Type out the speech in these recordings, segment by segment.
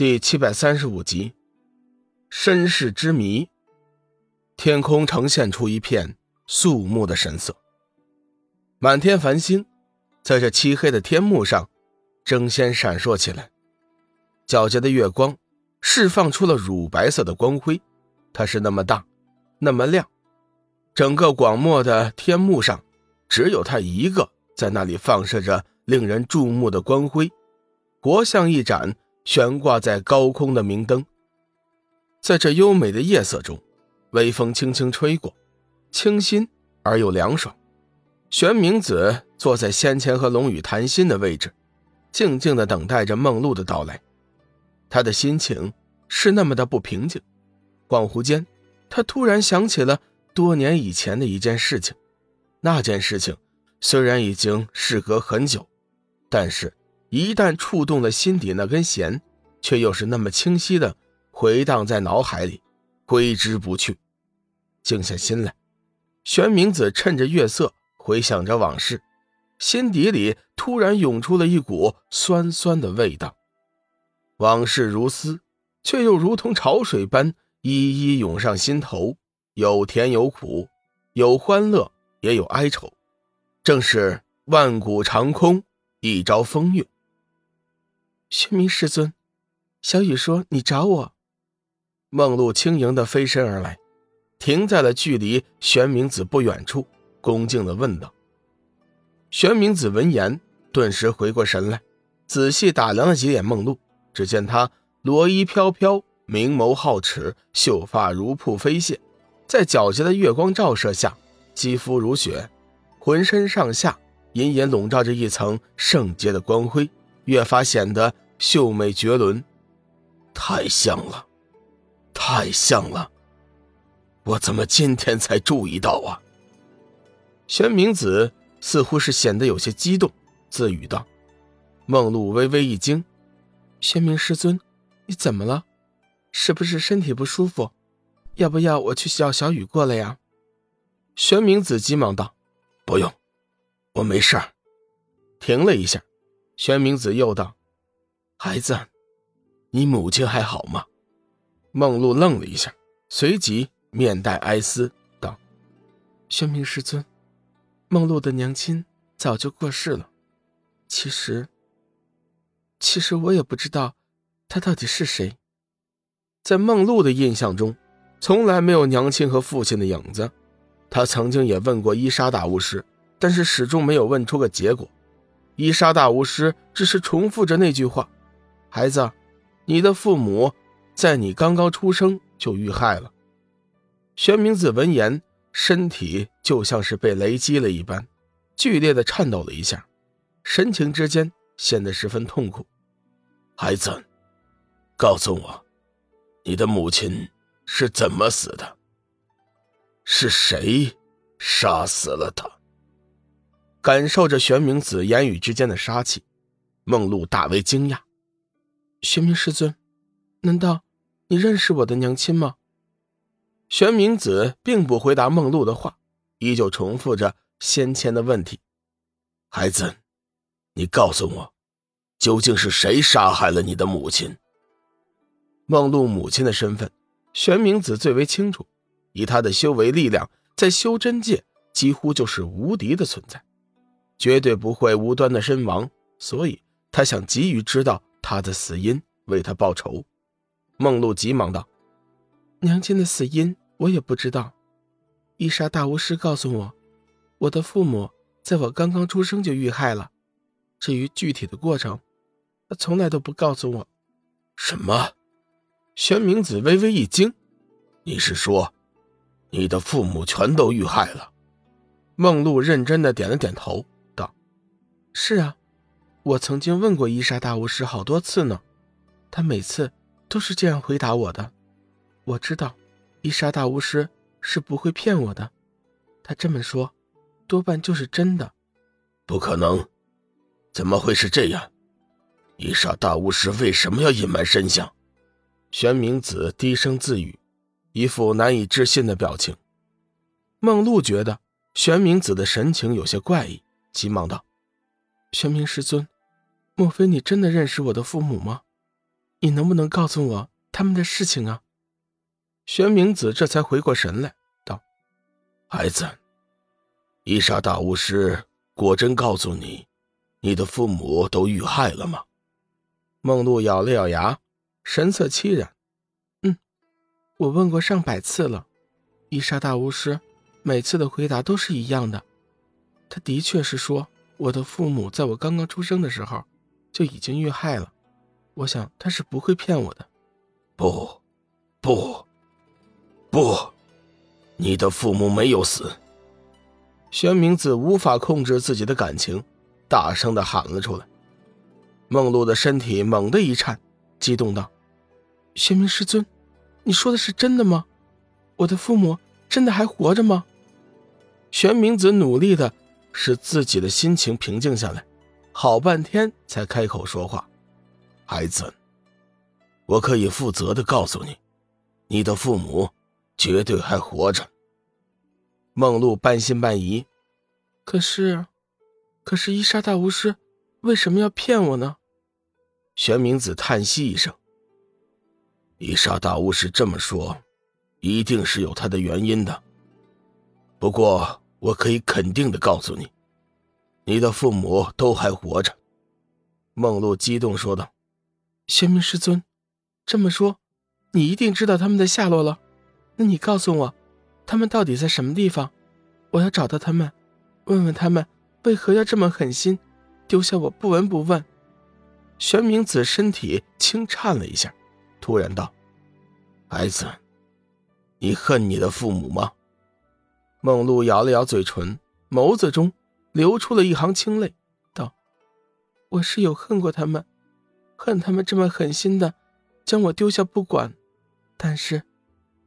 第七百三十五集，身世之谜。天空呈现出一片肃穆的神色，满天繁星在这漆黑的天幕上争先闪烁起来。皎洁的月光释放出了乳白色的光辉，它是那么大，那么亮。整个广漠的天幕上，只有它一个在那里放射着令人注目的光辉，活像一盏。悬挂在高空的明灯，在这优美的夜色中，微风轻轻吹过，清新而又凉爽。玄冥子坐在先前和龙宇谈心的位置，静静的等待着梦露的到来。他的心情是那么的不平静。恍惚间，他突然想起了多年以前的一件事情。那件事情虽然已经事隔很久，但是。一旦触动了心底那根弦，却又是那么清晰的回荡在脑海里，挥之不去。静下心来，玄冥子趁着月色回想着往事，心底里突然涌出了一股酸酸的味道。往事如丝，却又如同潮水般一一涌上心头，有甜有苦，有欢乐也有哀愁，正是万古长空，一朝风月。玄冥师尊，小雨说你找我。梦露轻盈的飞身而来，停在了距离玄冥子不远处，恭敬的问道。玄冥子闻言，顿时回过神来，仔细打量了几眼梦露。只见她罗衣飘飘，明眸皓齿，秀发如瀑飞泻，在皎洁的月光照射下，肌肤如雪，浑身上下隐隐笼罩着一层圣洁的光辉。越发显得秀美绝伦，太像了，太像了！我怎么今天才注意到啊？玄冥子似乎是显得有些激动，自语道。梦露微微一惊：“玄冥师尊，你怎么了？是不是身体不舒服？要不要我去叫小雨过来呀？”玄冥子急忙道：“不用，我没事儿。”停了一下。玄冥子又道：“孩子，你母亲还好吗？”梦露愣了一下，随即面带哀思道：“玄冥师尊，梦露的娘亲早就过世了。其实，其实我也不知道她到底是谁。在梦露的印象中，从来没有娘亲和父亲的影子。她曾经也问过伊莎大巫师，但是始终没有问出个结果。”伊莎大巫师只是重复着那句话：“孩子，你的父母在你刚刚出生就遇害了。”玄冥子闻言，身体就像是被雷击了一般，剧烈的颤抖了一下，神情之间显得十分痛苦。孩子，告诉我，你的母亲是怎么死的？是谁杀死了她？感受着玄冥子言语之间的杀气，梦露大为惊讶。玄冥师尊，难道你认识我的娘亲吗？玄冥子并不回答梦露的话，依旧重复着先前的问题：“孩子，你告诉我，究竟是谁杀害了你的母亲？”梦露母亲的身份，玄冥子最为清楚。以他的修为力量，在修真界几乎就是无敌的存在。绝对不会无端的身亡，所以他想急于知道他的死因，为他报仇。梦露急忙道：“娘亲的死因我也不知道。伊莎大巫师告诉我，我的父母在我刚刚出生就遇害了。至于具体的过程，他从来都不告诉我。”什么？玄冥子微微一惊：“你是说，你的父母全都遇害了？”梦露认真的点了点头。是啊，我曾经问过伊莎大巫师好多次呢，他每次都是这样回答我的。我知道，伊莎大巫师是不会骗我的，他这么说，多半就是真的。不可能，怎么会是这样？伊莎大巫师为什么要隐瞒真相？玄冥子低声自语，一副难以置信的表情。梦露觉得玄冥子的神情有些怪异，急忙道。玄冥师尊，莫非你真的认识我的父母吗？你能不能告诉我他们的事情啊？玄冥子这才回过神来，道：“孩子，伊莎大巫师果真告诉你，你的父母都遇害了吗？”梦露咬了咬牙，神色凄然：“嗯，我问过上百次了，伊莎大巫师每次的回答都是一样的。他的确是说，我的父母在我刚刚出生的时候就已经遇害了。”我想他是不会骗我的，不，不，不，你的父母没有死。玄冥子无法控制自己的感情，大声的喊了出来。梦露的身体猛地一颤，激动道：“玄冥师尊，你说的是真的吗？我的父母真的还活着吗？”玄冥子努力的使自己的心情平静下来，好半天才开口说话。孩子，我可以负责的告诉你，你的父母绝对还活着。梦露半信半疑，可是，可是伊莎大巫师为什么要骗我呢？玄冥子叹息一声：“伊莎大巫师这么说，一定是有他的原因的。不过，我可以肯定的告诉你，你的父母都还活着。”梦露激动说道。玄冥师尊，这么说，你一定知道他们的下落了。那你告诉我，他们到底在什么地方？我要找到他们，问问他们为何要这么狠心，丢下我不闻不问。玄冥子身体轻颤了一下，突然道：“孩子，你恨你的父母吗？”梦露咬了咬嘴唇，眸子中流出了一行清泪，道：“我是有恨过他们。”恨他们这么狠心的将我丢下不管，但是，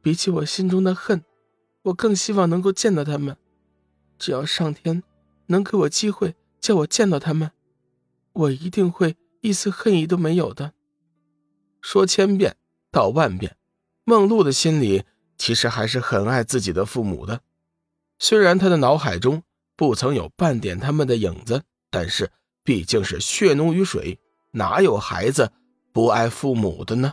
比起我心中的恨，我更希望能够见到他们。只要上天能给我机会叫我见到他们，我一定会一丝恨意都没有的。说千遍道万遍，梦露的心里其实还是很爱自己的父母的。虽然他的脑海中不曾有半点他们的影子，但是毕竟是血浓于水。哪有孩子不爱父母的呢？